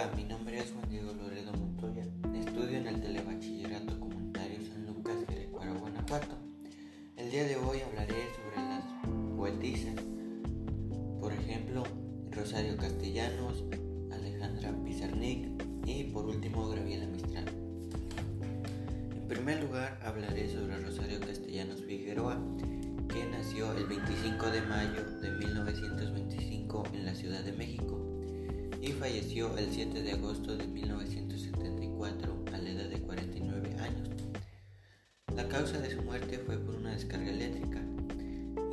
Hola, mi nombre es Juan Diego Loredo Montoya. Estudio en el Telebachillerato Comunitario San Lucas, Querétaro, Guanajuato. El día de hoy hablaré sobre las poetisas. Por ejemplo, Rosario Castellanos, Alejandra Pizarnik y por último Graviela Mistral. En primer lugar hablaré sobre Rosario Castellanos Figueroa, que nació el 25 de mayo de 1925 en la Ciudad de México y falleció el 7 de agosto de 1974 a la edad de 49 años. La causa de su muerte fue por una descarga eléctrica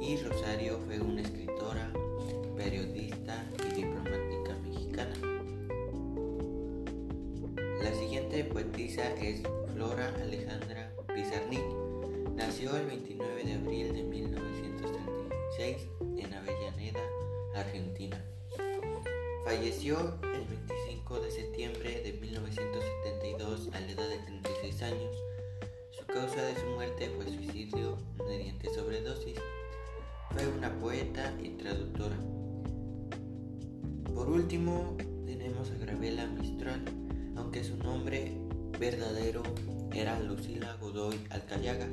y Rosario fue una escritora, periodista y diplomática mexicana. La siguiente poetisa es Flora Alejandra Pizarnik. Nació el 29 de abril de 1936 Falleció el 25 de septiembre de 1972 a la edad de 36 años. Su causa de su muerte fue suicidio mediante sobredosis. Fue una poeta y traductora. Por último, tenemos a Gravela Mistral, aunque su nombre verdadero era Lucila Godoy Alcayaga.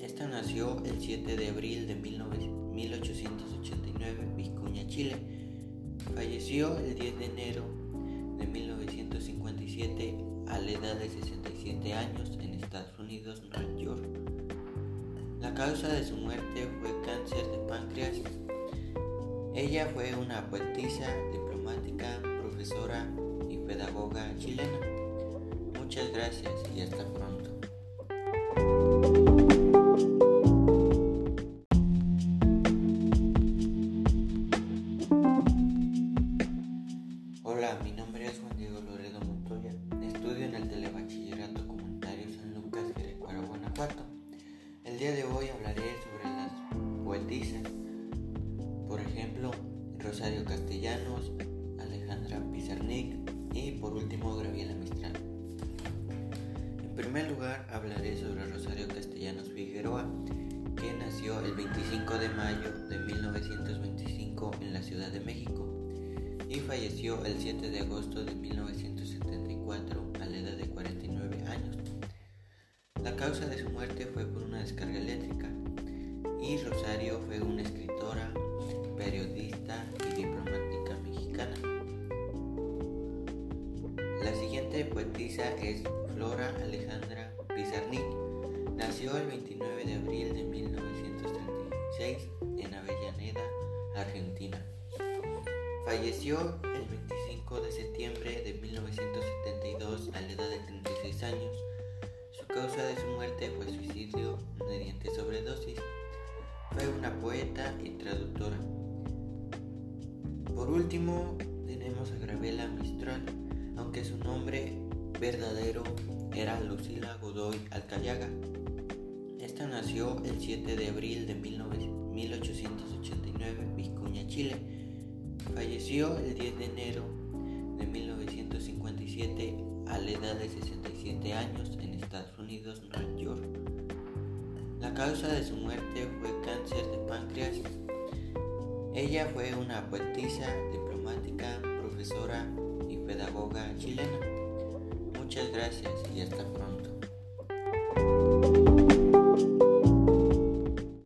Esta nació el 7 de abril de 1889 en Vicuña, Chile Falleció el 10 de enero de 1957 a la edad de 67 años en Estados Unidos, Nueva York. La causa de su muerte fue cáncer de páncreas. Ella fue una poetisa, diplomática, profesora y pedagoga chilena. Muchas gracias y hasta pronto. Poetisas. Por ejemplo, Rosario Castellanos, Alejandra Pizarnik y por último Graviela Mistral. En primer lugar hablaré sobre Rosario Castellanos Figueroa, que nació el 25 de mayo de 1925 en la Ciudad de México y falleció el 7 de agosto de 1974 a la edad de 49 años. La causa de su muerte fue por una descarga eléctrica y Rosario fue una escritora, periodista y diplomática mexicana. La siguiente poetisa es Flora Alejandra Pizarnik. Nació el 29 de abril de 1936 en Avellaneda, Argentina. Falleció una poeta y traductora. Por último, tenemos a Gravela Mistral, aunque su nombre verdadero era Lucila Godoy Alcayaga. Esta nació el 7 de abril de 1889 en Vicuña, Chile Falleció el 10 de enero de 1957 a la edad de 67 años en Estados Unidos, Nueva York. La causa de su muerte fue cáncer de páncreas. Ella fue una poetisa, diplomática, profesora y pedagoga chilena. Muchas gracias y hasta pronto.